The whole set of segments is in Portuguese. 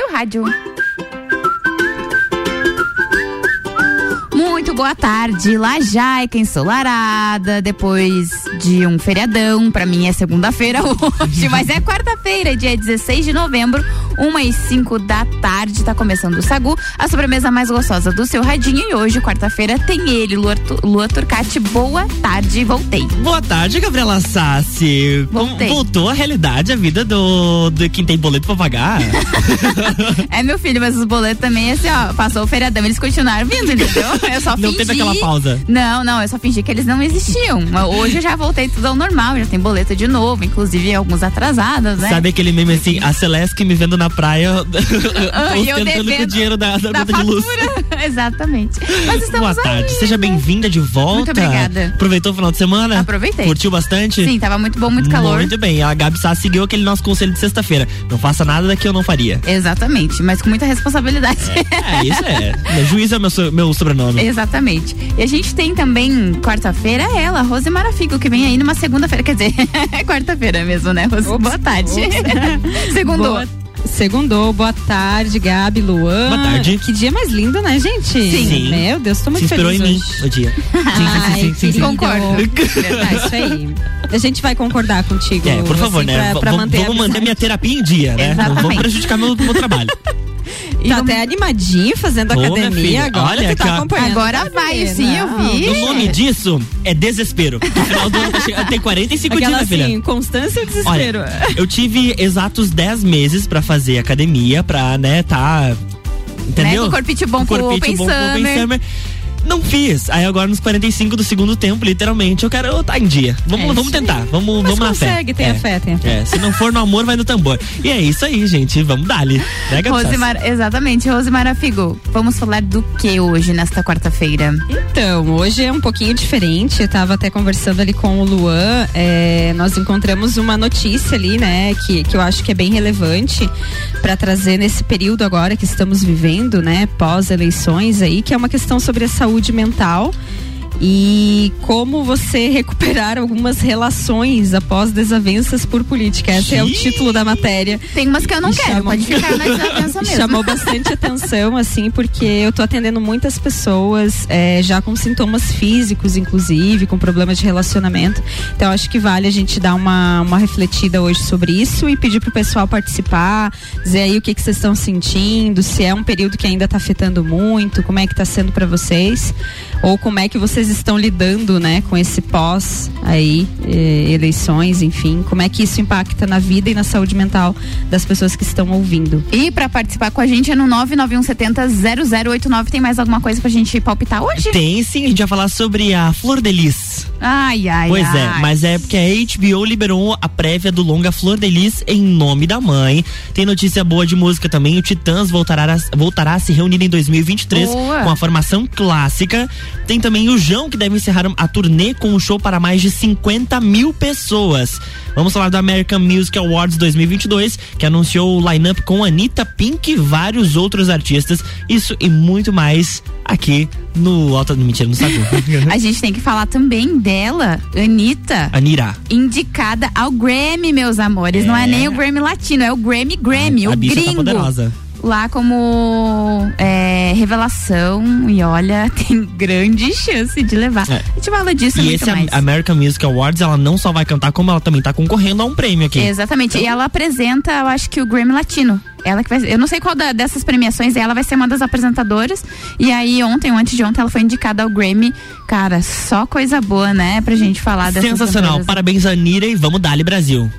seu rádio. Muito boa tarde, Lajaica ensolarada, depois de um feriadão, pra mim é segunda-feira hoje, mas é quarta-feira, dia 16 de novembro, uma e cinco da tarde, tá começando o Sagu, a sobremesa mais gostosa do seu radinho e hoje, quarta-feira, tem ele, Lua, Lua Turcati, boa tarde, voltei. Boa tarde, Gabriela Sassi. Voltei. Voltou a realidade, a vida do, do quem tem boleto pra pagar? é meu filho, mas os boletos também, assim, ó, passou o feriadão, eles continuaram vindo, entendeu? Eu só não fingi. teve aquela pausa. Não, não, eu só fingi que eles não existiam. Hoje eu já voltei tudo ao normal, já tem boleto de novo, inclusive alguns atrasados, né? Sabe aquele meme assim, a Celeste me vendo na praia, Ah, eu ostentando com o dinheiro da, da, da de luz. Exatamente. Mas estamos Boa tarde, aí, seja né? bem-vinda de volta. Muito obrigada. Aproveitou o final de semana? Aproveitei. Curtiu bastante? Sim, tava muito bom, muito calor. Muito bem, a Gabi Sá seguiu aquele nosso conselho de sexta-feira. Não faça nada daqui eu não faria. Exatamente, mas com muita responsabilidade. É, isso é. Meu Juiz é meu, so- meu sobrenome. Exatamente. E a gente tem também quarta-feira ela, Rose Marafigo, que vem aí numa segunda-feira. Quer dizer, é quarta-feira mesmo, né, Rose? Ops, Boa tarde. Segundou. Boa, segundou, boa tarde, Gabi, Luan. Boa tarde. Que dia mais lindo, né, gente? Sim. Meu Deus, tô Se muito inspirou em feliz mim hoje. o dia. Ai, querido. Concordo. Ah, isso aí. A gente vai concordar contigo. É, por favor, assim, né? Pra, pra manter vamos manter minha terapia em dia, né? Não Exatamente. vamos prejudicar meu, meu trabalho. E Tá até animadinho fazendo Ô, academia agora. olha tu que a- tá acompanhando. Agora Tá vai, sim, eu vi. O nome disso é desespero. No final do ano tá chegando- tem 45 Aquela dias, minha filha. assim, constância e desespero. Olha, eu tive exatos 10 meses pra fazer academia, pra, né, tá. Entendeu? Né, com corpite bom Com pro corpite bom pro Open Open Summer. Não fiz. Aí agora nos 45 do segundo tempo, literalmente, eu quero estar em dia. Vamos, É vamos aí. tentar. Vamos, Mas vamos na fé. consegue, tenha é. fé, tenha fé. É, se não for no amor, vai no tambor. E é isso aí, gente. Vamos dar-lhe. Né? Rosemar, exatamente, Rosemara Figo. Vamos falar do que hoje, nesta quarta-feira? Então, hoje é um pouquinho diferente. Eu tava até conversando ali com o Luan. é, nós encontramos uma notícia ali, né, que, que eu acho que é bem relevante para trazer nesse período agora que estamos vivendo, né, pós-eleições aí, que é uma questão sobre a saúde mental. E como você recuperar algumas relações após desavenças por política. Esse é o título da matéria. Tem umas que eu não E quero, chamam- pode ficar na desavença mesmo. Chamou bastante atenção, assim, porque eu tô atendendo muitas pessoas é, já com sintomas físicos, inclusive, com problemas de relacionamento. Então, acho que vale a gente dar uma, uma refletida hoje sobre isso e pedir pro pessoal participar, dizer aí o que que vocês estão sentindo, se é um período que ainda tá afetando muito, como é que tá sendo para vocês, ou como é que vocês estão lidando, né, com esse pós aí, eh, eleições, enfim, como é que isso impacta na vida e na saúde mental das pessoas que estão ouvindo. E pra participar com a gente é no 991700089. Tem mais alguma coisa pra gente palpitar hoje? Tem sim, a gente vai falar sobre a Flor de Lis. Ai, ai, Pois ai. é, mas é porque a HBO liberou a prévia do longa Flor de Lis em nome da mãe. Tem notícia boa de música também. O Titãs voltará a, voltará a se reunir em 2023 Boa. com a formação clássica. Tem também o Que deve encerrar a turnê com um show para mais de 50 mil pessoas. Vamos falar do American Music Awards 2022, que anunciou o line-up com Anitta, Pink e vários outros artistas. Isso e muito mais aqui no Alta. Mentira, no Sagu. A gente tem que falar também dela, Anitta. Anira. Indicada ao Grammy, meus amores. Não é É. nem o Grammy latino, é o Grammy Grammy, a o bicha tá gringo. poderosa. Lá como é, revelação e olha, tem grande chance de levar. É. A gente fala disso E muito esse mais. American Music Awards, ela não só vai cantar, como ela também tá concorrendo a um prêmio aqui. Exatamente. E ela apresenta, eu acho que o Grammy Latino. Ela que vai, eu não sei qual da- dessas premiações, ela vai ser uma das apresentadoras. E aí ontem, ou antes de ontem, ela foi indicada ao Grammy. Cara, só coisa boa, né, pra gente falar dessas Sensacional. Parabéns, Anira, e vamos dali Brasil.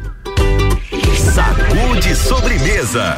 Sacude sobremesa.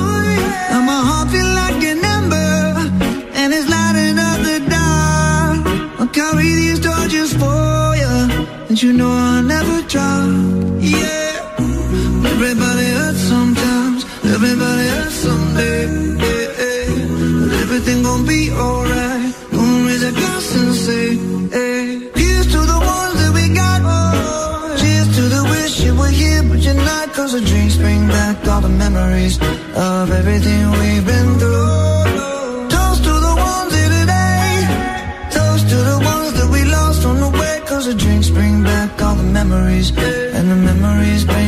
Yeah, everybody hurts sometimes, everybody hurts someday. But everything gon' be alright. Say, to the ones that we got. Oh. Cheers to the wish you were here, but you're not. Cause the drinks bring back all the memories of everything we've been through. and the memories bring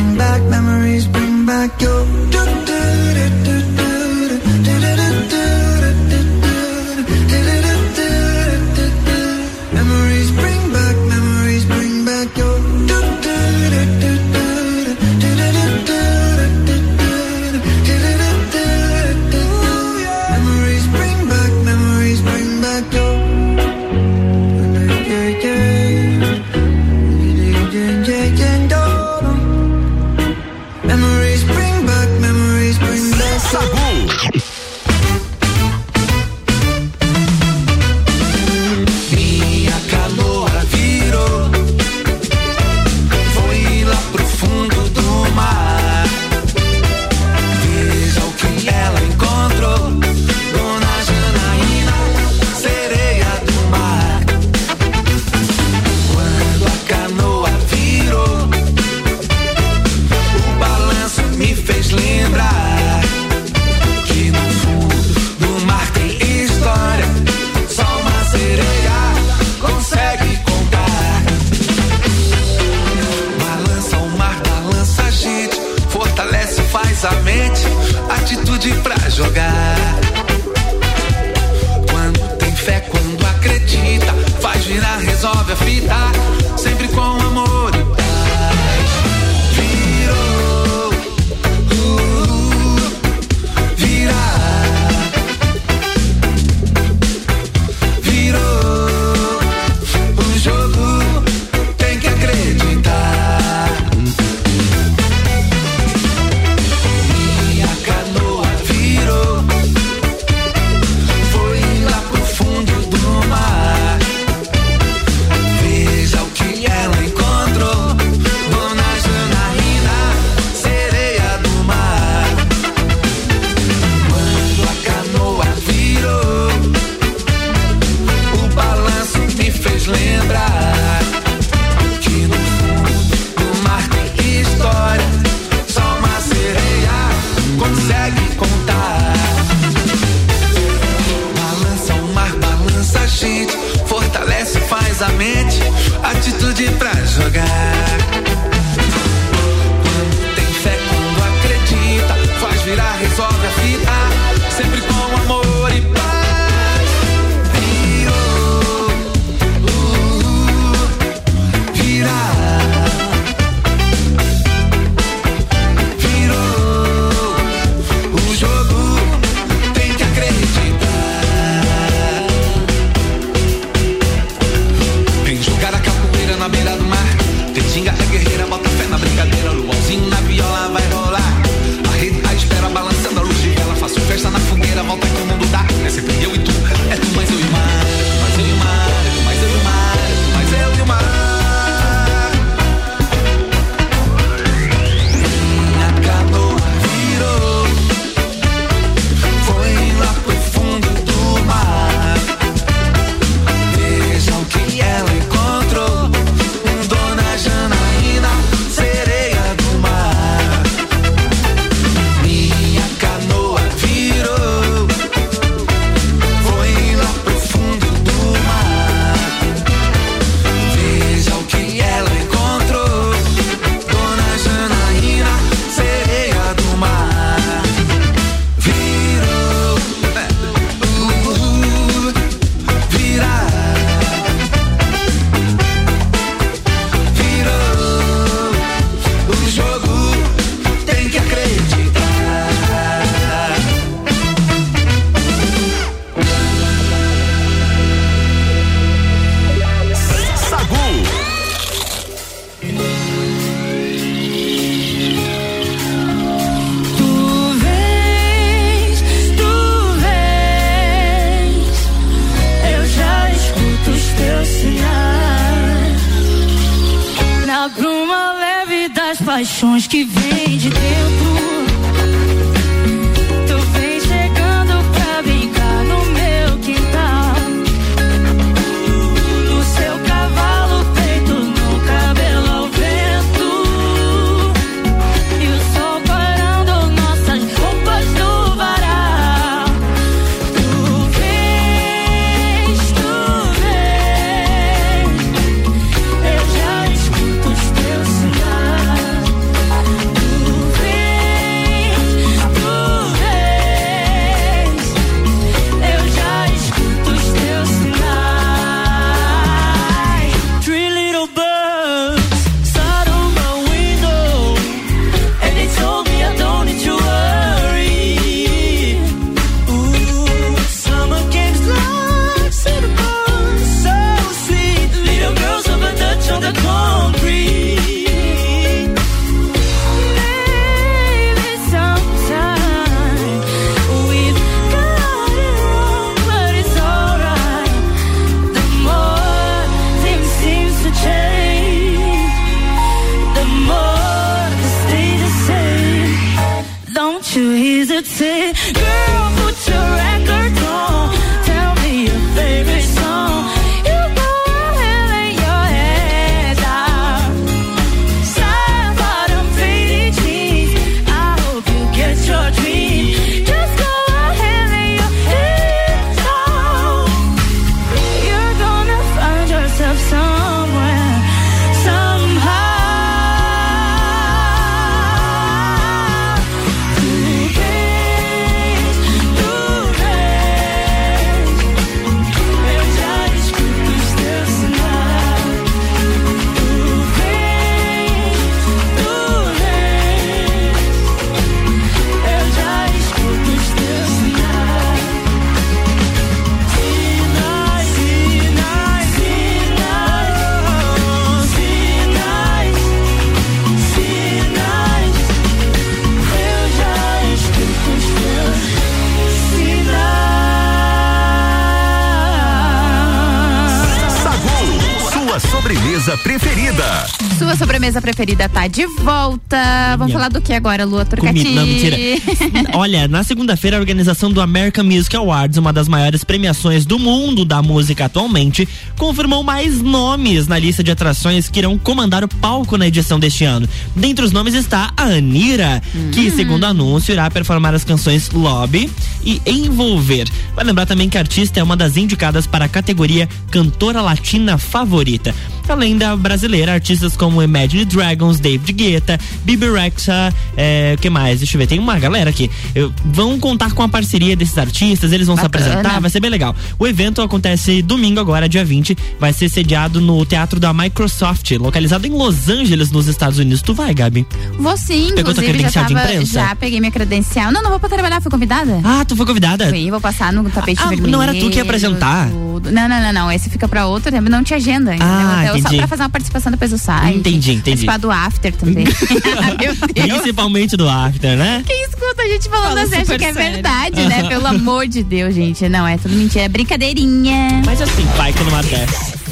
Sobremesa preferida tá de volta. Vamos Minha. falar do que agora, Lua Turcati? Não, mentira. Olha, na segunda-feira, a organização do American Music Awards, uma das maiores premiações do mundo da música atualmente, confirmou mais nomes na lista de atrações que irão comandar o palco na edição deste ano. Dentre os nomes está a Anira, que, segundo o anúncio, irá performar as canções Lobby e Envolver. Vai lembrar também que a artista é uma das indicadas para a categoria Cantora Latina Favorita. Além da brasileira, artistas como Imagine Dragons, David Guetta, Bibi Rexha, é, que mais? Deixa eu ver, tem uma galera aqui. Eu- vão contar com a parceria desses artistas, eles vão se Bacana. apresentar, vai ser bem legal. O evento acontece domingo agora, dia 20, vai ser sediado no teatro da Microsoft, localizado em Los Angeles, nos Estados Unidos. Tu vai, Gabi? Vou sim, Pegou tua inclusive já credencial de tava, imprensa? já peguei minha credencial. Não, não vou pra trabalhar, fui convidada. Ah, tu foi convidada? Fui, vou passar no tapete Ah, vermelho. não era tu que ia apresentar? tudo. Não, não, não, não. Esse fica pra outro tempo. Não te agenda? Ah, Então, entendi. Só pra fazer uma participação depois do site. Entendi, entendi. Participar do after também. Principalmente do After, né? Quem escuta a gente falando Fala assim acha que é sério. verdade, né? Pelo amor de Deus, gente. Não, é tudo mentira. É brincadeirinha. Mas assim, vai que numa dessa.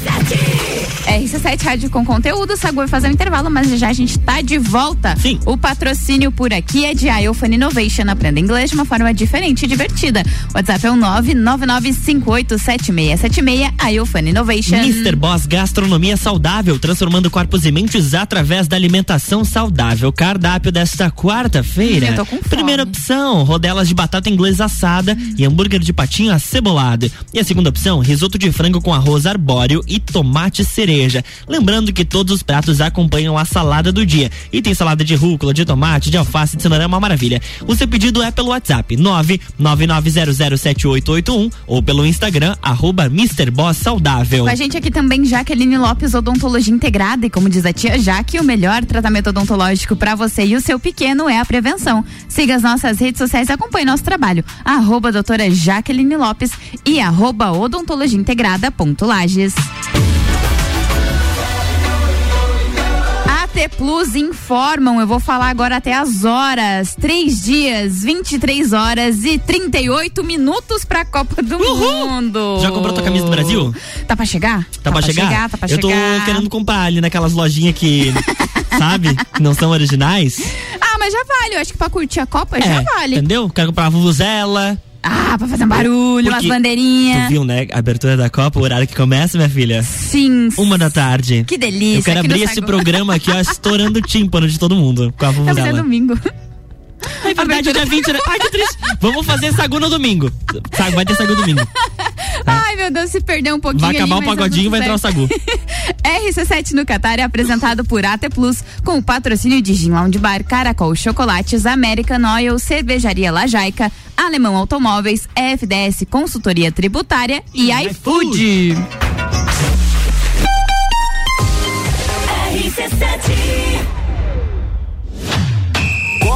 RC7 Rádio com conteúdo, Sagu vai fazer um intervalo, mas já a gente tá de volta. Sim. O patrocínio por aqui é de iOphone Innovation. Aprenda inglês de uma forma diferente e divertida. O WhatsApp é o 999587676 iOphone Innovation. Mr. Boss Gastronomia Saudável, transformando corpos e mentes através da alimentação saudável. Cardápio desta quarta-feira. Hum, eu tô com fome. Primeira opção, rodelas de batata inglesa assada e hambúrguer de patinho acebolado. E a segunda opção, risoto de frango com arroz arbóreo e tomate cereja. Lembrando que todos os pratos acompanham a salada do dia. E tem salada de rúcula, de tomate, de alface, de cenoura, é uma maravilha. O seu pedido é pelo WhatsApp 999007881 ou pelo Instagram, arroba Saudável. Com a gente aqui também, Jaqueline Lopes, Odontologia Integrada. E como diz a tia Jaque, o melhor tratamento odontológico para você e o seu pequeno é a prevenção. Siga as nossas redes sociais e acompanhe nosso trabalho. Arroba doutora Jaqueline Lopes e arroba odontologia Plus informam, eu vou falar agora até as horas. Três dias, 23 horas e 38 minutos pra Copa do Mundo. Já comprou tua camisa do Brasil? Tá pra chegar? Tá, pra chegar? Tá pra Eu tô chegar. querendo comprar ali naquelas lojinhas que. sabe? Não são originais. Ah, mas já vale. Eu acho que pra curtir a Copa já É, vale. Entendeu? Quero comprar uma vuvuzela. Ah, pra fazer um barulho, umas Porque bandeirinhas. Tu viu, né? A abertura da Copa, o horário que começa, minha filha? Sim. Uma da tarde. Que delícia. Eu quero abrir esse programa aqui, ó, estourando o tímpano de todo mundo com a vuvuzela. domingo. É verdade, dia 20, né? Ai, que triste. Vamos fazer sagu no domingo. Sagu, vai ter sagu domingo. Ai, meu Deus, se perder um pouquinho. Vai acabar ali, o tá pagodinho, tudo vai entrar o sagu. RC7 no Qatar é apresentado por AT Plus, com o patrocínio de Gin Lounge Bar, Caracol Chocolates, American Oil, Cervejaria Lajaica, Alemão Automóveis, FDS Consultoria Tributária e iFood.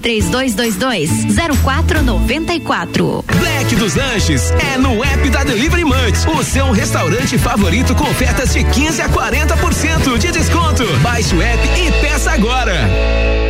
3222 0494. Black dos Lanches é no app da Delivery Munch, o seu restaurante favorito com ofertas de 15 a 40% de desconto. Baixe o app e peça agora.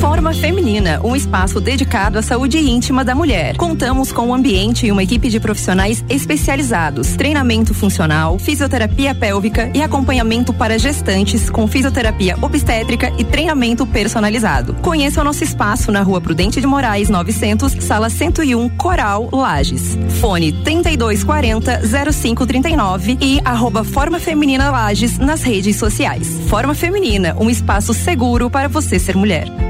Forma Feminina, um espaço dedicado à saúde íntima da mulher. Contamos com um ambiente e uma equipe de profissionais especializados, treinamento funcional, fisioterapia pélvica e acompanhamento para gestantes com fisioterapia obstétrica e treinamento personalizado. Conheça o nosso espaço na Rua Prudente de Moraes 900, sala 101, Coral, Lages. Fone 3240 0539 e arroba Forma Feminina Lages nas redes sociais. Forma Feminina, um espaço seguro para você ser mulher.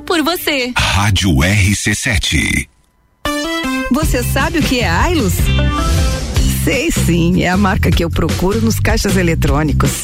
por você. Rádio RC7. Você sabe o que é Ailus? Sei sim, é a marca que eu procuro nos caixas eletrônicos.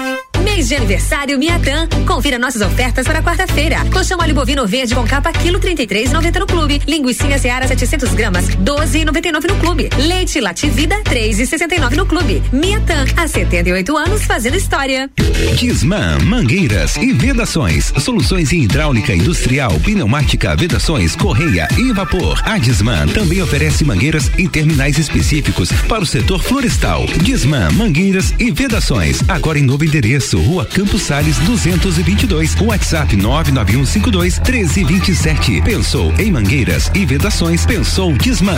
Mês de aniversário Miatan. Confira nossas ofertas para quarta-feira. Colchão óleo bovino verde com capa quilo 33,90 no clube. Linguiça Seara 700 gramas 12,99 no clube. Leite Lativida 3,69 no clube. Miatan há 78 anos fazendo história. Disman, mangueiras e vedações. Soluções em hidráulica industrial, pneumática, vedações, correia e vapor. A Disman também oferece mangueiras e terminais específicos para o setor florestal. Disman, mangueiras e vedações. Agora em novo endereço, Rua Campos Sales 222. WhatsApp 99152 1327. Pensou em mangueiras e vedações? Pensou Disman.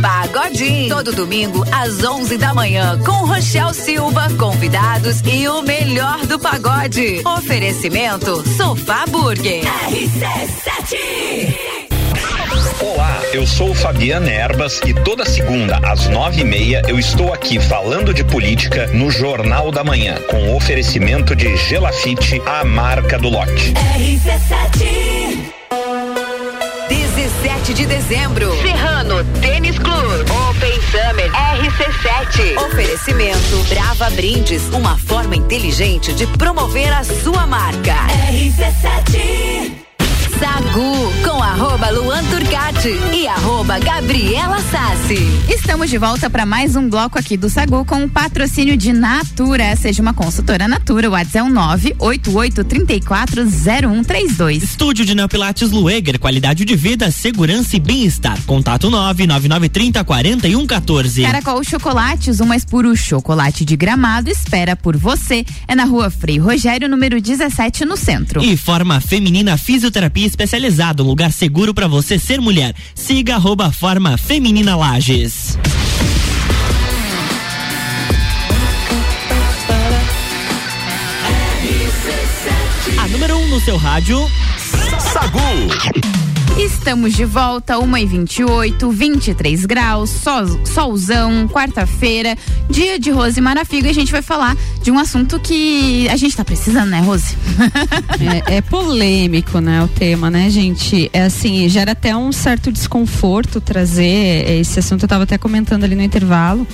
Pagodinho. Todo domingo às 11 da manhã com Rochel Silva, convidados e o melhor do pagode. Oferecimento Sofá Burger. RC7. Olá, eu sou o Fabiano Erbas e toda segunda às nove e meia eu estou aqui falando de política no Jornal da Manhã com oferecimento de Gelafite, a marca do lote. RC7. 17 de dezembro. Serrano Tênis Clube. Open Summer RC7. Oferecimento Brava Brindes, uma forma inteligente de promover a sua marca. RC7. Sagu com arroba Luan Turcati e arroba Gabriela Sassi. Estamos de volta para mais um bloco aqui do Sagu com o patrocínio de Natura. Seja uma consultora Natura. O WhatsApp é o 988340132. Estúdio de Neopilates Lueger, qualidade de vida, segurança e bem-estar. Contato 999304114. Caracol Chocolates, o mais puro chocolate de gramado, espera por você. É na rua Frei Rogério, número 17, no centro. E Forma Feminina Fisioterapia especializada, um lugar seguro para você ser mulher. Siga arroba Forma Feminina Lages. A número 1 um no seu rádio. Sagu. Estamos de volta, 1 e 28 23 graus, sol, solzão, quarta-feira, dia de Rose Marafigo. E a gente vai falar de um assunto que a gente tá precisando, né, Rose? é, é polêmico, né, o tema, né, gente? É assim, gera até um certo desconforto trazer esse assunto. Eu tava até comentando ali no intervalo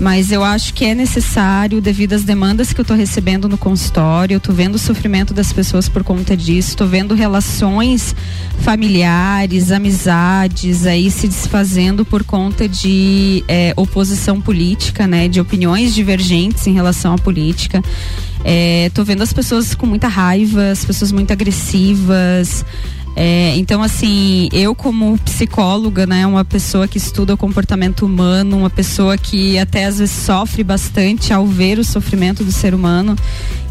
mas eu acho que é necessário devido às demandas que eu estou recebendo no consultório, eu tô vendo o sofrimento das pessoas por conta disso, estou vendo relações familiares, amizades aí se desfazendo por conta de é, oposição política, né, de opiniões divergentes em relação à política. É, tô vendo as pessoas com muita raiva, as pessoas muito agressivas. É, então, assim, eu como psicóloga, né, uma pessoa que estuda o comportamento humano, uma pessoa que até às vezes sofre bastante ao ver o sofrimento do ser humano.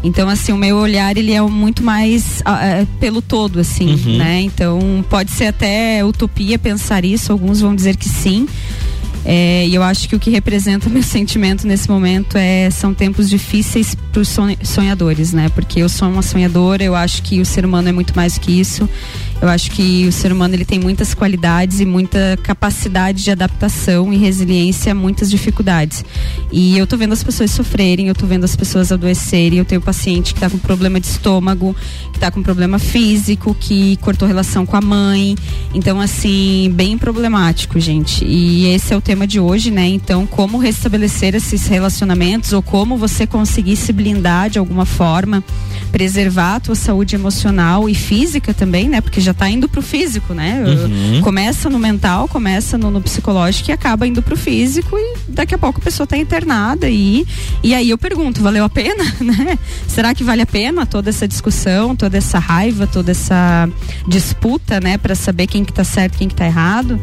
Então, assim, o meu olhar ele é muito mais uh, pelo todo, assim, uhum. né? Então, pode ser até utopia pensar isso. Alguns vão dizer que sim. É, e eu acho que o que representa meu sentimento nesse momento é são tempos difíceis para os sonhadores, né? Porque eu sou uma sonhadora, eu acho que o ser humano é muito mais que isso. Eu acho que o ser humano ele tem muitas qualidades e muita capacidade de adaptação e resiliência a muitas dificuldades. E eu tô vendo as pessoas sofrerem, eu tô vendo as pessoas adoecerem, eu tenho paciente que tá com problema de estômago, tá com problema físico, que cortou relação com a mãe. Então, assim, bem problemático, gente. E esse é o tema de hoje, né? Então, como restabelecer esses relacionamentos ou como você conseguir se blindar de alguma forma, preservar a tua saúde emocional e física também, né? Porque já tá indo pro físico, né? Uhum. Começa no mental, começa no, no, psicológico e acaba indo pro físico e daqui a pouco a pessoa tá internada e e aí eu pergunto, valeu a pena, né? Será que vale a pena toda essa discussão, toda essa raiva, toda essa disputa, né, para saber quem que tá certo, quem que tá errado?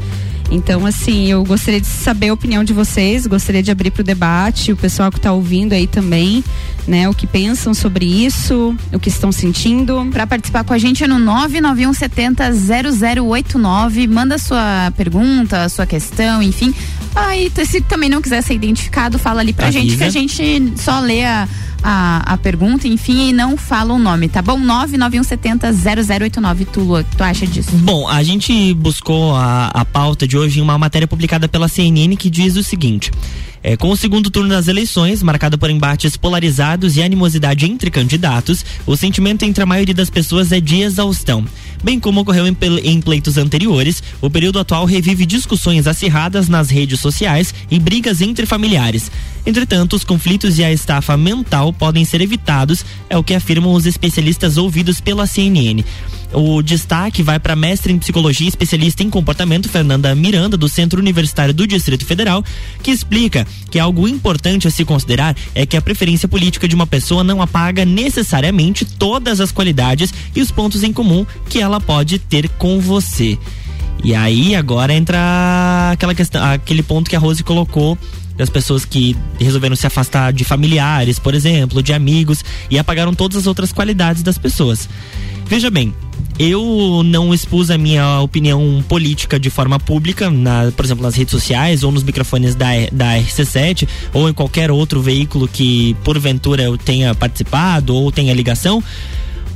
Então, assim, eu gostaria de saber a opinião de vocês, gostaria de abrir para o debate, o pessoal que está ouvindo aí também, né? O que pensam sobre isso, o que estão sentindo. Para participar com a gente é no 99170 0089. Manda sua pergunta, sua questão, enfim. Aí, se também não quiser ser identificado, fala ali pra Avisa. gente que a gente só lê a, a, a pergunta, enfim, e não fala o nome, tá bom? 991700089. Tu, Lu, o que tu acha disso? Bom, a gente buscou a, a pauta de hoje em uma matéria publicada pela CNN que diz o seguinte. É, com o segundo turno das eleições, marcado por embates polarizados e animosidade entre candidatos, o sentimento entre a maioria das pessoas é de exaustão. Bem como ocorreu em, pleitos anteriores, o período atual revive discussões acirradas nas redes sociais e brigas entre familiares. Entretanto, os conflitos e a estafa mental podem ser evitados, é o que afirmam os especialistas ouvidos pela CNN. O destaque vai para mestre em psicologia e especialista em comportamento Fernanda Miranda do Centro Universitário do Distrito Federal, que explica que algo importante a se considerar é que a preferência política de uma pessoa não apaga necessariamente todas as qualidades e os pontos em comum que ela pode ter com você. E aí agora entra aquela questão, aquele ponto que a Rose colocou das pessoas que resolveram se afastar de familiares, por exemplo, de amigos e apagaram todas as outras qualidades das pessoas. Veja bem, eu não expus a minha opinião política de forma pública, na, por exemplo, nas redes sociais ou nos microfones da, da RC7 ou em qualquer outro veículo que porventura eu tenha participado ou tenha ligação,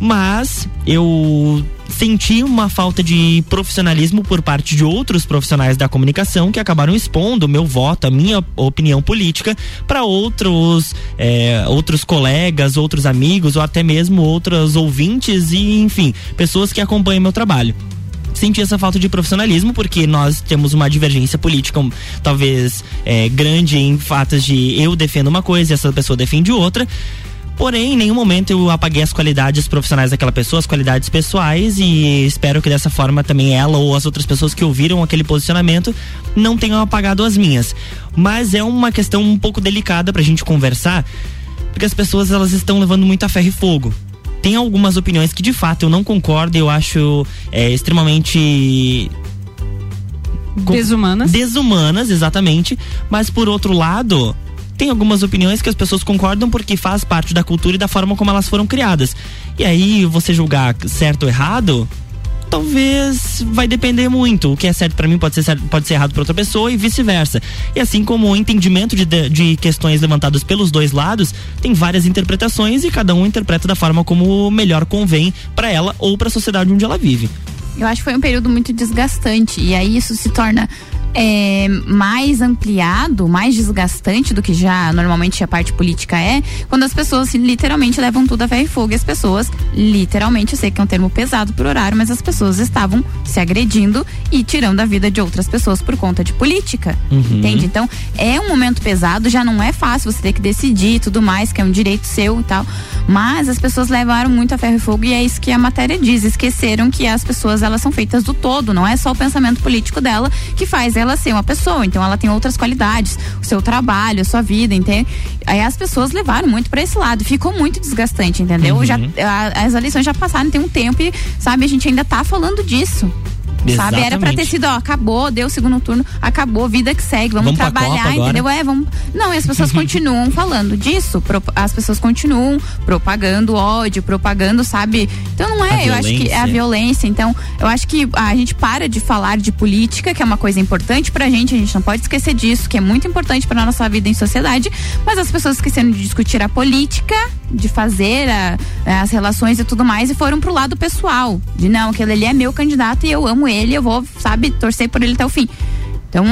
mas eu senti uma falta de profissionalismo por parte de outros profissionais da comunicação que acabaram expondo meu voto, a minha opinião política para outros é, outros colegas, outros amigos ou até mesmo outros ouvintes e enfim pessoas que acompanham meu trabalho. Senti essa falta de profissionalismo porque nós temos uma divergência política talvez é, grande em fatos de eu defendo uma coisa e essa pessoa defende outra Porém, em nenhum momento eu apaguei as qualidades profissionais daquela pessoa, as qualidades pessoais e espero que dessa forma também ela ou as outras pessoas que ouviram aquele posicionamento não tenham apagado as minhas. Mas é uma questão um pouco delicada pra gente conversar, porque as pessoas elas estão levando muito a ferro e fogo. Tem algumas opiniões que de fato eu não concordo, eu acho é, extremamente Desumanas. Desumanas, exatamente. Mas por outro lado, tem algumas opiniões que as pessoas concordam porque faz parte da cultura e da forma como elas foram criadas. E aí, você julgar certo ou errado, talvez vai depender muito. O que é certo para mim pode ser, certo- pode ser errado para outra pessoa e vice-versa. E assim como o entendimento de, de, questões levantadas pelos dois lados, tem várias interpretações e cada um interpreta da forma como melhor convém para ela ou para a sociedade onde ela vive. Eu acho que foi um período muito desgastante. E aí isso se torna é, mais ampliado, mais desgastante do que já normalmente a parte política é, quando as pessoas assim, literalmente levam tudo a ferro e fogo. E as pessoas, literalmente, eu sei que é um termo pesado por horário, mas as pessoas estavam se agredindo e tirando a vida de outras pessoas por conta de política. Uhum. Entende? Então, é um momento pesado, já não é fácil você ter que decidir e tudo mais, que é um direito seu e tal. Mas as pessoas levaram muito a ferro e fogo e é isso que a matéria diz. Esqueceram que as pessoas, elas são feitas do todo, não é só o pensamento político dela que faz ela ser uma pessoa. Então, ela tem outras qualidades, o seu trabalho, a sua vida, entende? Aí as pessoas levaram muito pra esse lado. Ficou muito desgastante, entendeu? Uhum. Já, a- as eleições já passaram, tem um tempo e, sabe, a gente ainda tá falando disso. Sabe, era pra ter Exatamente. sido, ó, acabou, deu o segundo turno, acabou, vida que segue, vamos, Vamos trabalhar, entendeu? É, vamos. Não, e as pessoas continuam falando disso, as pessoas continuam propagando ódio, propagando, sabe? Então não é, A eu acho que é a violência. violência. Então, eu acho que a gente para de falar de política, que é uma coisa importante pra gente, a gente não pode esquecer disso, que é muito importante pra nossa vida em sociedade, mas as pessoas esqueceram de discutir a política, de fazer a- as relações e tudo mais, e foram pro lado pessoal. De não, aquele ali é meu candidato e eu amo ele, eu vou, sabe, torcer por ele até o fim. Então,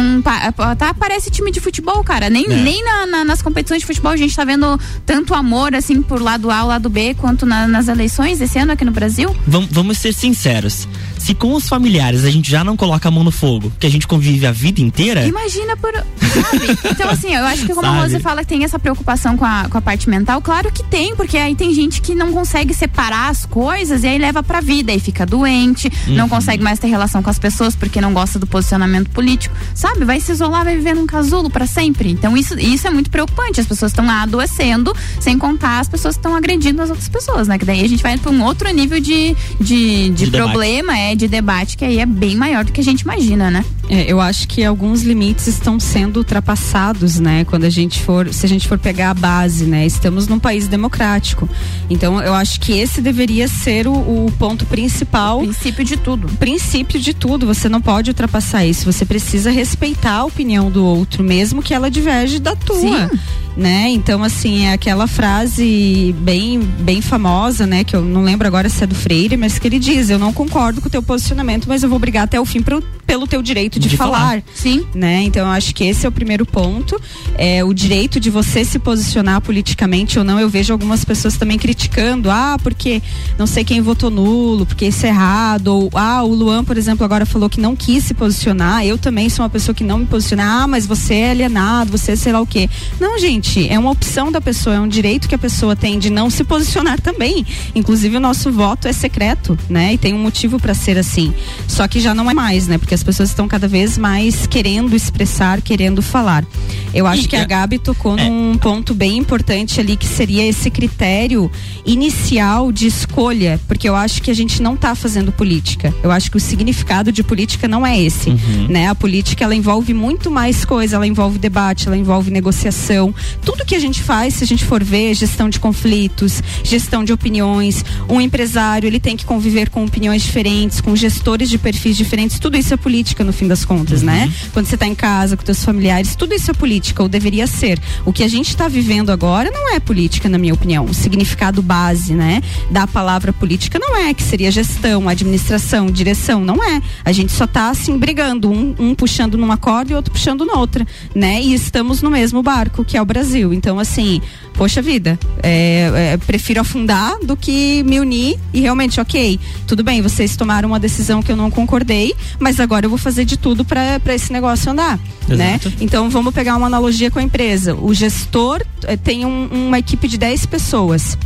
tá, parece time de futebol, cara. Nem, É. nem na- na- nas competições de futebol a gente tá vendo tanto amor, assim, por lado A lado B, quanto na- nas eleições esse ano aqui no Brasil. Vamos, vamos ser sinceros. Se com os familiares a gente já não coloca a mão no fogo, que a gente convive a vida inteira. Imagina por. Sabe? Então, assim, eu acho que como a Sabe? Rose fala que tem essa preocupação com a, com a parte mental, claro que tem, porque aí tem gente que não consegue separar as coisas e aí leva pra vida, aí fica doente, não Uhum. consegue mais ter relação com as pessoas porque não gosta do posicionamento político, sabe? Vai se isolar, vai viver num casulo pra sempre. Então, isso, isso é muito preocupante. As pessoas estão adoecendo, sem contar as pessoas que estão agredindo as outras pessoas, né? Que daí a gente vai pra um outro nível de, de, de, De debate. problema, é, de debate, que aí é bem maior do que a gente imagina, né? É, eu acho que alguns limites estão sendo ultrapassados, né? Quando a gente for, se a gente for pegar a base, né? Estamos num país democrático. Então, eu acho que esse deveria ser o, o ponto principal. princípio de tudo. Princípio de tudo. Você não pode ultrapassar isso. Você precisa respeitar a opinião do outro, mesmo que ela diverge da tua. Sim. Né? Então, assim, é aquela frase bem, bem famosa, né? Que eu não lembro agora se é do Freire, mas que ele diz: Eu não concordo com o teu posicionamento, mas eu vou brigar até o fim pro, pelo teu direito de, De falar. falar. Sim. Né? Então, eu acho que esse é o primeiro ponto. É o direito de você se posicionar politicamente ou não. Eu vejo algumas pessoas também criticando: ah, porque não sei quem votou nulo, porque isso é errado. Ou, ah, o Luan, por exemplo, agora falou que não quis se posicionar. Eu também sou uma pessoa que não me posiciona. Ah, mas você é alienado, você é sei lá o quê. Não, gente, é uma opção da pessoa, é um direito que a pessoa tem de não se posicionar também. Inclusive, o nosso voto é secreto, né? E tem um motivo para ser assim. Só que já não é mais, né? Porque as pessoas estão cada vez mais querendo expressar, querendo falar. Eu acho que a é- Gabi tocou é. num ponto bem importante ali, que seria esse critério inicial de escolha, porque eu acho que a gente não está fazendo política. Eu acho que o significado de política não é esse, né? A política ela envolve muito mais coisa, ela envolve debate, ela envolve negociação. Tudo que a gente faz, se a gente for ver, gestão de conflitos, gestão de opiniões, um empresário, ele tem que conviver com opiniões diferentes, com gestores de perfis diferentes, tudo isso é política no fim das contas, né? Quando você está em casa com teus familiares, tudo isso é política, ou deveria ser. O que a gente está vivendo agora não é política, na minha opinião. O significado base, né, da palavra política não é que seria gestão, administração, direção, não é. A gente só tá assim brigando, um, um puxando numa corda e outro puxando na outra, né? E estamos no mesmo barco que é o Brasil. Então, assim, poxa vida, é, é, prefiro afundar do que me unir e realmente, ok, tudo bem, vocês tomaram uma decisão que eu não concordei, mas agora eu vou fazer de tudo para esse negócio andar, né? Exato. Então vamos pegar uma analogia com a empresa. O gestor eh, tem um- uma equipe de 10 pessoas,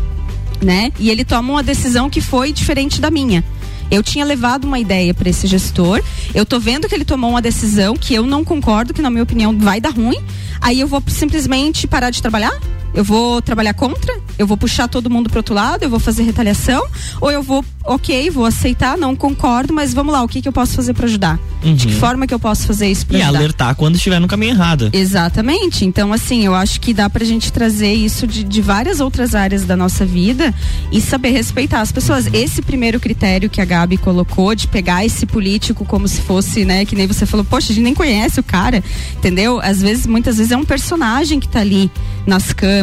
né? E ele toma uma decisão que foi diferente da minha. Eu tinha levado uma ideia para esse gestor. Eu tô vendo que ele tomou uma decisão que eu não concordo, que na minha opinião vai dar ruim. Aí eu vou simplesmente parar de trabalhar? Eu vou trabalhar contra? Eu vou puxar todo mundo pro outro lado? Eu vou fazer retaliação? Ou eu vou, ok, vou aceitar, não concordo, mas vamos lá, o que, que eu posso fazer para ajudar? De que Uhum. forma que eu posso fazer isso para E ajudar? alertar quando estiver no caminho errado. Exatamente. Então, assim, eu acho que dá pra gente trazer isso de, de várias outras áreas da nossa vida e saber respeitar as pessoas. Esse primeiro critério que a Gabi colocou de pegar esse político como se fosse, né, que nem você falou, poxa, a gente nem conhece o cara, entendeu? Às vezes, muitas vezes é um personagem que tá ali nas câmeras,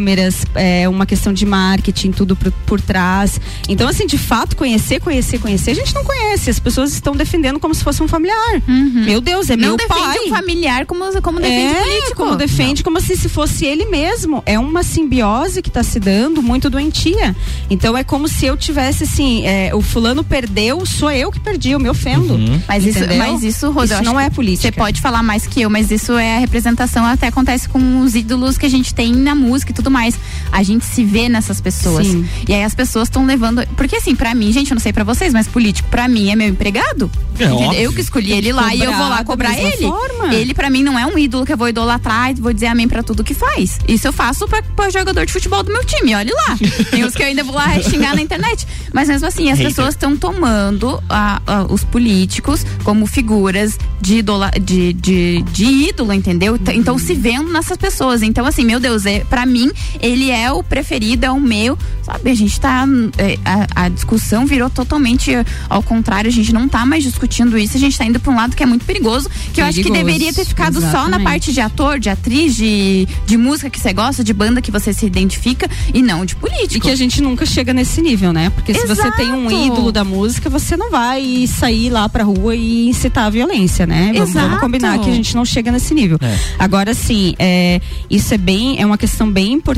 é uma questão de marketing, tudo por, por trás. Então, assim, de fato, conhecer, conhecer, conhecer, a gente não conhece. As pessoas estão defendendo como se fosse um familiar. Meu Deus, é Não meu defende pai. um familiar como, como defende É, político. como defende, como se, se fosse ele mesmo. É uma simbiose que está se dando muito doentia. Então é como se eu tivesse assim, é, o fulano perdeu, sou eu que perdi, eu me ofendo. Mas isso, mas isso, Rodô, Isso não é política. Você pode falar mais que eu, mas isso é a representação, até acontece com os ídolos que a gente tem na música e tudo mais. A gente se vê nessas pessoas. Sim. E aí as pessoas estão levando. Porque assim, pra mim, gente, eu não sei pra vocês, mas político, pra mim, é meu empregado. É eu que escolhi Tem ele que lá e eu vou lá cobrar ele. forma. Ele, pra mim, não é um ídolo que eu vou idolatrar e vou dizer amém pra tudo que faz. Isso eu faço pra, pra jogador de futebol do meu time, olha lá. Tem uns que eu ainda vou lá xingar na internet. Mas mesmo assim, as Hater. pessoas estão tomando a- a- os políticos como figuras de, idola, de, de, de ídolo, entendeu? T- Então se vendo nessas pessoas. Então, assim, meu Deus, é, pra mim, ele é o preferido, é o meu. Sabe, a gente tá. é, a, a discussão virou totalmente ao contrário, a gente não tá mais discutindo isso, a gente tá indo pra um lado que é muito perigoso, que eu acho que Perigoso, deveria ter ficado só na exatamente. parte de ator, de atriz, de, de música que você gosta, de banda que você se identifica, e não de político. E que a gente nunca chega nesse nível, né? Porque se você tem um Exato. ídolo da música, você não vai sair lá pra rua e incitar a violência, né? Vamos, vamos Exato. combinar que a gente não chega nesse nível. É. Agora, sim, é, isso é bem, é uma questão bem importante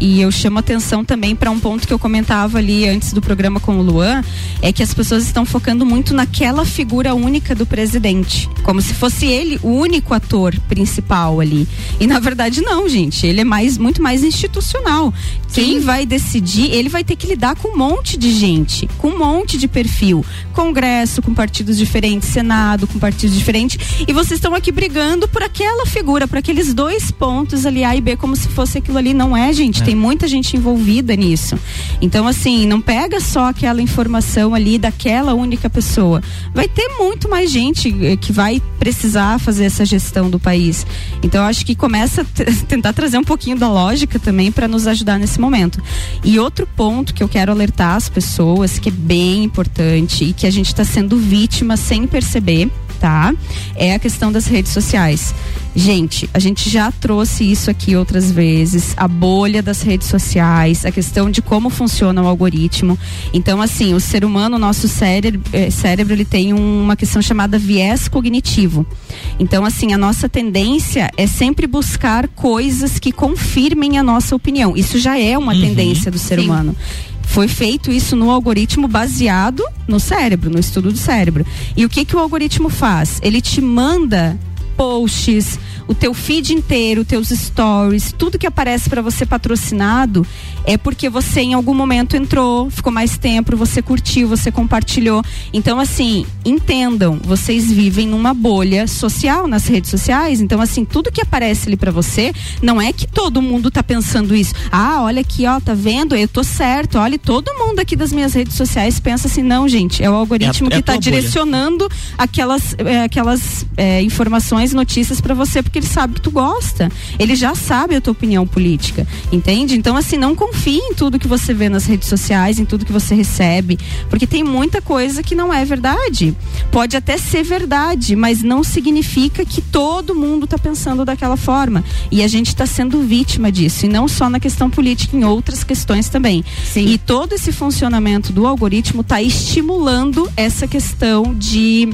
e eu chamo atenção também para um ponto que eu comentava ali antes do programa com o Luan, é que as pessoas estão focando muito naquela figura única do presidente, como se fosse ele o único ator principal ali. E na verdade não, gente, ele é mais muito mais institucional. Quem vai decidir, ele vai ter que lidar com um monte de gente, com um monte de perfil, Congresso com partidos diferentes, Senado com partidos coisa diferente. E vocês estão aqui brigando por aquela figura, por aqueles dois pontos ali, A e B, como se fosse aquilo ali. Não é, gente. Tem muita gente envolvida nisso. Então, assim, não pega só aquela informação ali daquela única pessoa. Vai ter muito mais gente eh, que vai precisar fazer essa gestão do país. Então, eu acho que começa a tentar trazer um pouquinho da lógica também para nos ajudar nesse momento. E outro ponto que eu quero alertar as pessoas, que é bem importante e que a gente está sendo vítima sem perceber, tá? É a questão das redes sociais. Gente, a gente já trouxe isso aqui outras vezes, a bolha das redes sociais, a questão de como funciona o algoritmo. Então, assim, o ser humano, o nosso cérebro, eh, cérebro ele tem um- uma questão chamada viés cognitivo. Então, assim, a nossa tendência é sempre buscar coisas que confirmem a nossa opinião. Isso já é uma tendência do ser humano. Foi feito isso no algoritmo baseado no cérebro, no estudo do cérebro. E o que que o algoritmo faz? Ele te manda posts, o teu feed inteiro, teus stories, tudo que aparece para você patrocinado é porque você em algum momento entrou, ficou mais tempo, você curtiu, você compartilhou. Então assim, entendam, vocês vivem numa bolha social nas redes sociais, então assim, tudo que aparece ali para você, não é que todo mundo tá pensando isso. Ah, olha aqui, ó, tá vendo? Eu tô certo. Olha, todo mundo aqui das minhas redes sociais pensa assim, não, gente, é o algoritmo É a- é a que tá tua bolha. direcionando aquelas, eh, aquelas eh, informações, notícias para você, porque ele sabe que tu gosta. Ele já sabe a tua opinião política, entende? Então, assim, não confie em tudo que você vê nas redes sociais, em tudo que você recebe, porque tem muita coisa que não é verdade. Pode até ser verdade, mas não significa que todo mundo tá pensando daquela forma. E a gente está sendo vítima disso, e não só na questão política, em outras questões também. E todo esse funcionamento do algoritmo está estimulando essa questão de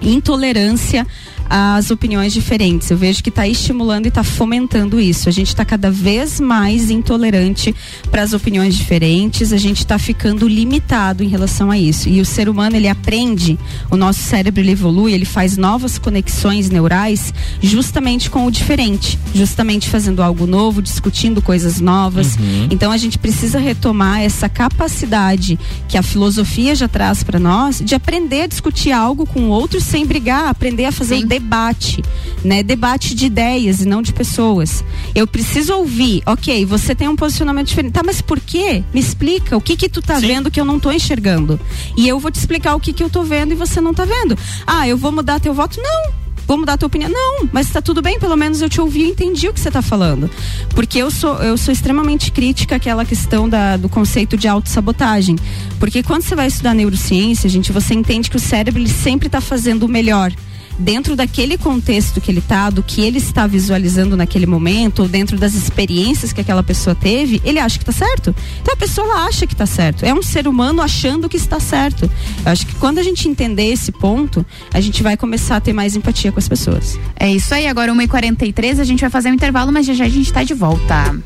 intolerância às opiniões diferentes. Eu vejo que está estimulando e está fomentando isso. A gente está cada vez mais intolerante para as opiniões diferentes. A gente está ficando limitado em relação a isso. E o ser humano ele aprende, o nosso cérebro ele evolui, ele faz novas conexões neurais justamente com o diferente, justamente fazendo algo novo, discutindo coisas novas. Então a gente precisa retomar essa capacidade que a filosofia já traz para nós de aprender a discutir algo com o outro sem brigar, aprender a fazer um debate, né? Debate de ideias e não de pessoas. Eu preciso ouvir, ok, você tem um posicionamento diferente. Tá, mas por quê? Me explica, o que que tu tá vendo que eu não tô enxergando? E eu vou te explicar o que que eu tô vendo e você não tá vendo. Ah, eu vou mudar teu voto? Não vou mudar a tua opinião. Não, mas tá tudo bem, pelo menos eu te ouvi e entendi o que você tá falando. Porque eu sou, eu sou extremamente crítica àquela questão da, do conceito de autossabotagem. Porque quando você vai estudar neurociência, gente, você entende que o cérebro ele sempre tá fazendo o melhor. Dentro daquele contexto que ele tá, do que ele está visualizando naquele momento, ou dentro das experiências que aquela pessoa teve, ele acha que tá certo. Então a pessoa acha que tá certo. É um ser humano achando que está certo. Eu acho que quando a gente entender esse ponto, a gente vai começar a ter mais empatia com as pessoas. É isso aí, agora 1h43, a gente vai fazer um intervalo, mas já já a gente tá de volta.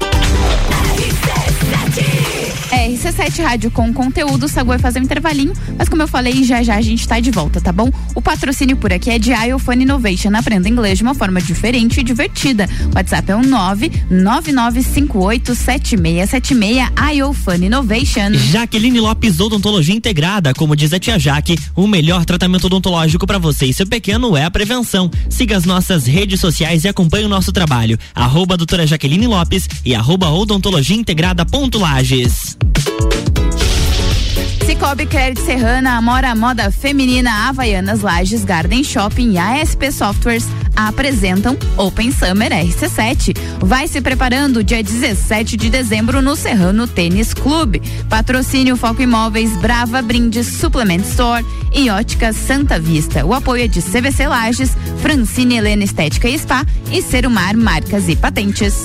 É, RC7 Rádio com conteúdo, Sagu vai fazer um intervalinho, mas como eu falei, já já a gente tá de volta, tá bom? O patrocínio por aqui é de iOphone Innovation, aprenda inglês de uma forma diferente e divertida. O WhatsApp é o 999587676 iOphone Innovation. Jaqueline Lopes Odontologia Integrada, como diz a tia Jaque, o melhor tratamento odontológico para você e seu pequeno é a prevenção. Siga as nossas redes sociais e acompanhe o nosso trabalho. Arroba doutora Jaqueline Lopes e arroba odontologia integrada ponto Lages. Cicobi Crédito Serrana, Amora Moda Feminina, Havaianas Lages, Garden Shopping e ASP Softwares apresentam Open Summer RC7. Vai se preparando dia 17 de dezembro no Serrano Tênis Clube. Patrocínio Foco Imóveis, Brava Brindes, Suplement Store e Ótica Santa Vista. O apoio é de CVC Lages, Francine Helena Estética e Spa e Serumar Marcas e Patentes.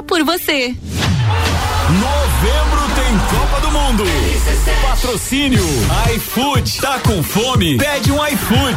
por você. Novembro tem Copa do Mundo. Patrocínio iFood. Tá com fome? Pede um iFood.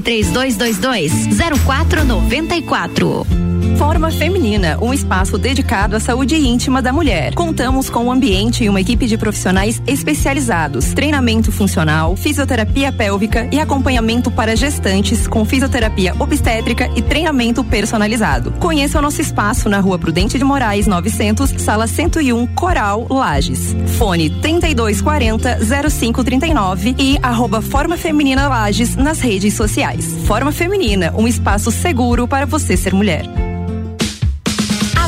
3222 0494. Forma Feminina, um espaço dedicado à saúde íntima da mulher. Contamos com um ambiente e uma equipe de profissionais especializados, treinamento funcional, fisioterapia pélvica e acompanhamento para gestantes com fisioterapia obstétrica e treinamento personalizado. Conheça o nosso espaço na Rua Prudente de Moraes 900, sala 101, Coral, Lages. Fone 3240 0539 e arroba Forma Feminina Lages nas redes sociais. Forma Feminina, um espaço seguro para você ser mulher.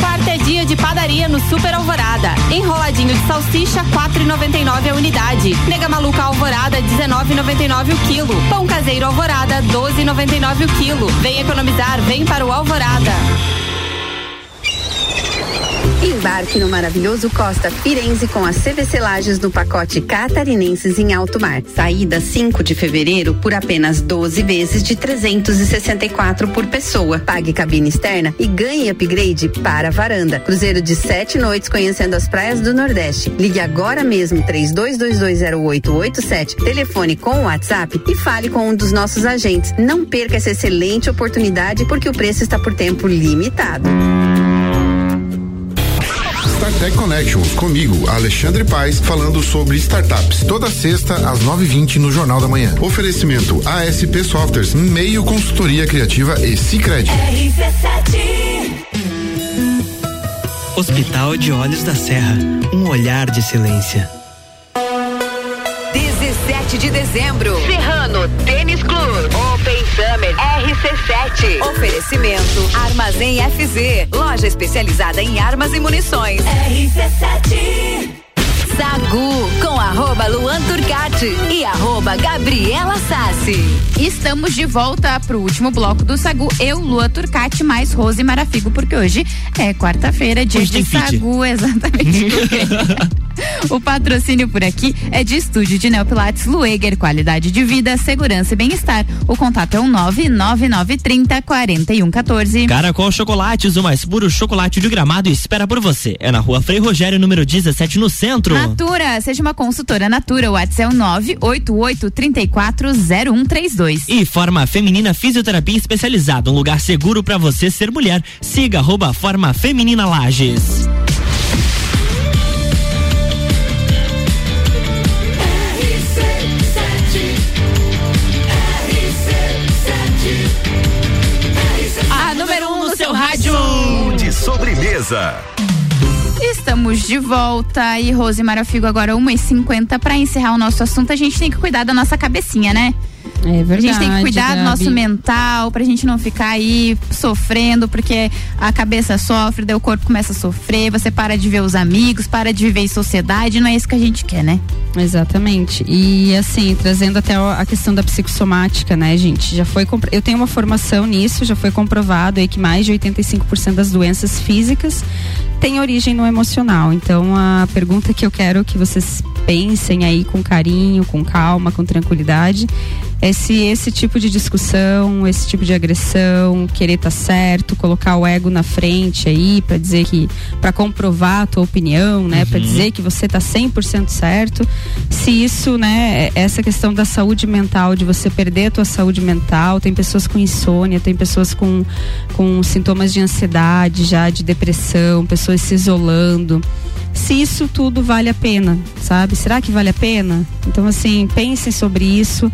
Quarta é dia de padaria no Super Alvorada. Enroladinho de salsicha, 4,99 a unidade. Nega maluca Alvorada, 19,99 o quilo. Pão caseiro Alvorada, 12,99 o quilo. Vem economizar, vem para o Alvorada. Embarque no maravilhoso Costa Firenze com a CVC Lages no pacote Catarinenses em Alto Mar. Saída 5 de fevereiro por apenas 12 vezes de 364 por pessoa. Pague cabine externa e ganhe upgrade para a varanda. Cruzeiro de sete noites conhecendo as praias do Nordeste. Ligue agora mesmo 32220887, telefone com o WhatsApp e fale com um dos nossos agentes. Não perca essa excelente oportunidade porque o preço está por tempo limitado. StarTech Connections, comigo, Alexandre Paes, falando sobre startups. Toda sexta, às 9h20 no Jornal da Manhã. Oferecimento ASP Softwares, meio consultoria criativa e Cicred. Hospital de Olhos da Serra, um olhar de excelência. 17 de dezembro. Serrano Tênis Club. Open Summer RC7. Oferecimento Armazém FZ. Loja especializada em armas e munições. RC7. Sagu com arroba Luan Turcati e arroba Gabriela Sassi. Estamos de volta pro último bloco do Sagu. Eu, Lua Turcati, mais Rose Marafigo, porque hoje é quarta-feira, dia Hoje de tem fit. Sagu, exatamente. O patrocínio por aqui é de estúdio de Neopilates Lueger, qualidade de vida, segurança e bem-estar. O contato é o um 99930 4114. Caracol Chocolates, o mais puro chocolate de gramado espera por você. É na rua Frei Rogério, número 17, no centro. Natura, seja uma consultora Natura, o WhatsApp é o 988340132. E Forma Feminina Fisioterapia Especializada, um lugar seguro para você ser mulher. Siga arroba Forma Feminina Lages. A número 1 um no seu rádio. De sobremesa. Estamos de volta e Rose Marafigo agora 1h50 para encerrar o nosso assunto. A gente tem que cuidar da nossa cabecinha, né? É verdade. A gente tem que cuidar Gabi. do nosso mental pra gente não ficar aí sofrendo, porque a cabeça sofre, daí o corpo começa a sofrer, você para de ver os amigos, para de viver em sociedade, não é isso que a gente quer, né? Exatamente. E assim, trazendo até a questão da psicossomática, né, gente? Já foi compro- eu tenho uma formação nisso, já foi comprovado aí que mais de 85% das doenças físicas têm origem no emocional. Então, a pergunta que eu quero que vocês pensem aí com carinho, com calma, com tranquilidade, é se esse tipo de discussão, esse tipo de agressão, querer estar certo, colocar o ego na frente aí para dizer que para comprovar a tua opinião, né, para Uhum. dizer que você tá 100% certo, se isso, né, é- essa questão da saúde mental, de você perder a tua saúde mental, tem pessoas com insônia, tem pessoas com com sintomas de ansiedade, já de depressão, pessoas se isolando. Se isso tudo vale a pena, sabe? Será que vale a pena? Então, assim, pensem sobre isso.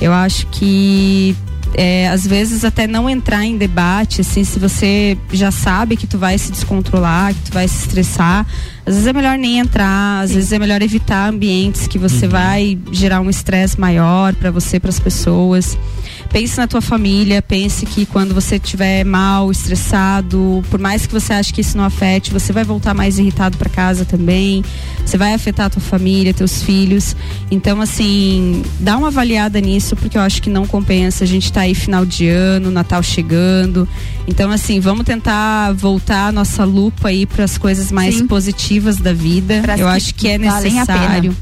Eu acho que é, às vezes até não entrar em debate, assim, se você já sabe que tu vai se descontrolar, que tu vai se estressar, às vezes é melhor nem entrar, às vezes é melhor evitar ambientes que você vai gerar um estresse maior para você, para as pessoas. Pense na tua família, pense que quando você estiver mal, estressado, por mais que você ache que isso não afete, você vai voltar mais irritado para casa também. Você vai afetar a tua família, teus filhos. Então, assim, dá uma avaliada nisso, porque eu acho que não compensa. A gente tá aí final de ano, Natal chegando. Então, assim, vamos tentar voltar a nossa lupa aí para as coisas mais Sim. positivas da vida. Eu acho que é necessário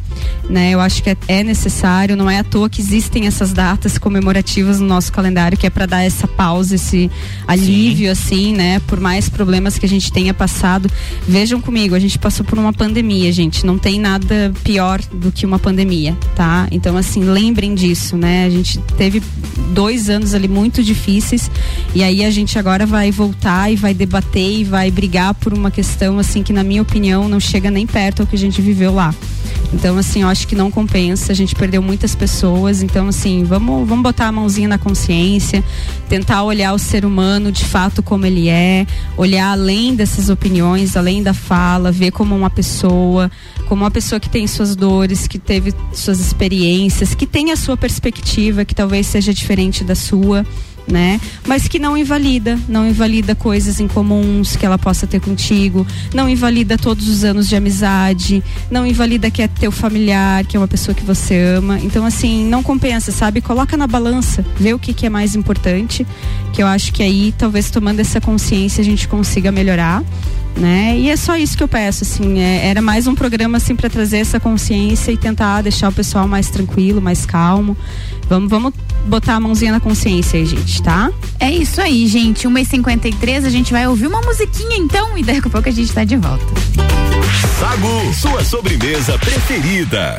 né? Eu acho que é, é necessário, não é à toa que existem essas datas comemorativas no nosso calendário, que é para dar essa pausa, esse alívio, assim, né? Por mais problemas que a gente tenha passado. Vejam comigo, a gente passou por uma pandemia, gente. Não tem nada pior do que uma pandemia, tá? Então, assim, lembrem disso, né? A gente teve dois anos ali muito difíceis e aí a gente agora vai voltar e vai debater e vai brigar por uma questão, assim, que na minha opinião não chega nem perto ao que a gente viveu lá. Então, assim, eu acho que não compensa. A gente perdeu muitas pessoas. Então, assim, vamos, vamos botar a mãozinha na consciência, tentar olhar o ser humano de fato como ele é, olhar além dessas opiniões, além da fala, ver como uma pessoa, como uma pessoa que tem suas dores, que teve suas experiências, que tem a sua perspectiva, que talvez seja diferente da sua né? Mas que não invalida, não invalida coisas em comuns que ela possa ter contigo, não invalida todos os anos de amizade, não invalida que é teu familiar, que é uma pessoa que você ama. Então assim, não compensa, sabe? Coloca na balança, vê o que que é mais importante, que eu acho que aí talvez tomando essa consciência a gente consiga melhorar. Né? E é só isso que eu peço, assim, é- era mais um programa assim para trazer essa consciência e tentar deixar o pessoal mais tranquilo, mais calmo. Vamos, vamos botar a mãozinha na consciência aí, gente, tá? É isso aí, gente. 1h53, a gente vai ouvir uma musiquinha então e daqui a pouco a gente tá de volta. Sagu, sua sobremesa preferida.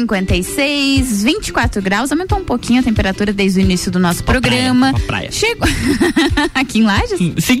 56, 24 graus. Aumentou um pouquinho a temperatura desde o início do nosso pra programa. Praia, praia. Chegou. Aqui em Lages? Sim.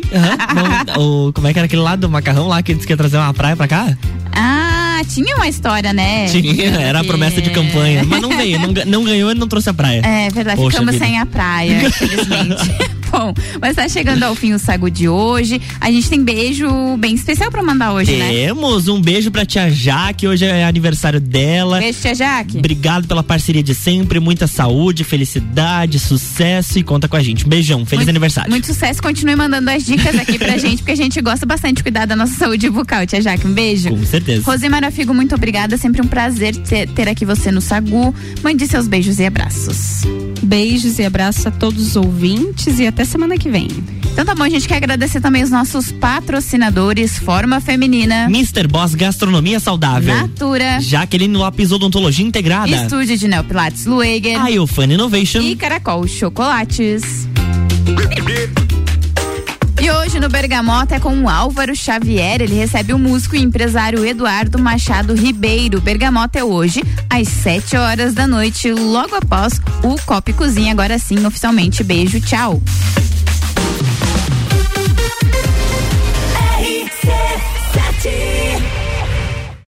Uhum. o, como é que era aquele lado do macarrão lá que disse que ia trazer uma praia pra cá? Ah, tinha uma história, né? Tinha, era a promessa de campanha. Mas não veio, não, não ganhou e não trouxe a praia. É verdade, Poxa ficamos vida. sem a praia, infelizmente. Bom, mas tá chegando ao fim o Sago de hoje. A gente tem beijo bem especial pra mandar hoje, né? Temos um beijo pra tia Jaque, hoje é aniversário dela. Beijo, tia Jaque. Obrigado pela parceria de sempre, muita saúde, felicidade, sucesso e conta com a gente. Beijão, feliz aniversário. Muito sucesso, continue mandando as dicas aqui pra gente, porque a gente gosta bastante de cuidar da nossa saúde bucal. Tia Jaque, um beijo. Com certeza. Rosemara Figo, muito obrigada. Sempre um prazer ter, ter aqui você no Sagu. Mande seus beijos e abraços. Beijos e abraços a todos os ouvintes e até semana que vem. Então tá bom, a gente quer agradecer também os nossos patrocinadores, Forma Feminina, Mr. Boss Gastronomia Saudável. Natura, Jaqueline Lopes Odontologia Integrada. Estúdio de Neopilates Lueger A Eufan Innovation. e Caracol Chocolates. Hoje no Bergamota é com o Álvaro Xavier. Ele recebe o músico e empresário Eduardo Machado Ribeiro. Bergamota é hoje, às 7 horas da noite, logo após o Copa e Cozinha. Agora sim, oficialmente. Beijo, tchau. RC7